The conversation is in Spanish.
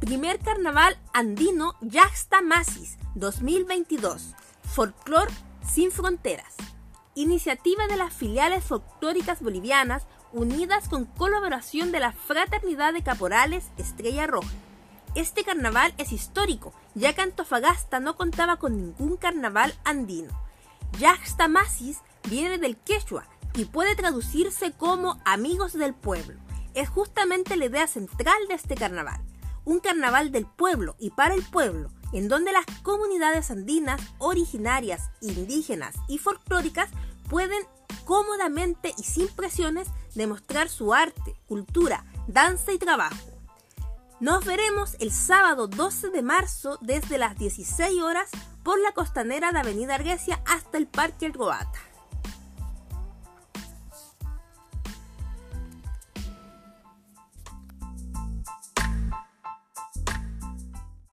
Primer Carnaval Andino Yaxta Masis 2022. Folclor sin fronteras. Iniciativa de las filiales folclóricas bolivianas unidas con colaboración de la Fraternidad de Caporales Estrella Roja. Este carnaval es histórico, ya que Antofagasta no contaba con ningún carnaval andino. Yaxta Masis viene del quechua y puede traducirse como amigos del pueblo. Es justamente la idea central de este carnaval. Un carnaval del pueblo y para el pueblo, en donde las comunidades andinas originarias, indígenas y folclóricas pueden cómodamente y sin presiones demostrar su arte, cultura, danza y trabajo. Nos veremos el sábado 12 de marzo desde las 16 horas por la costanera de Avenida Argesia hasta el Parque El Roata.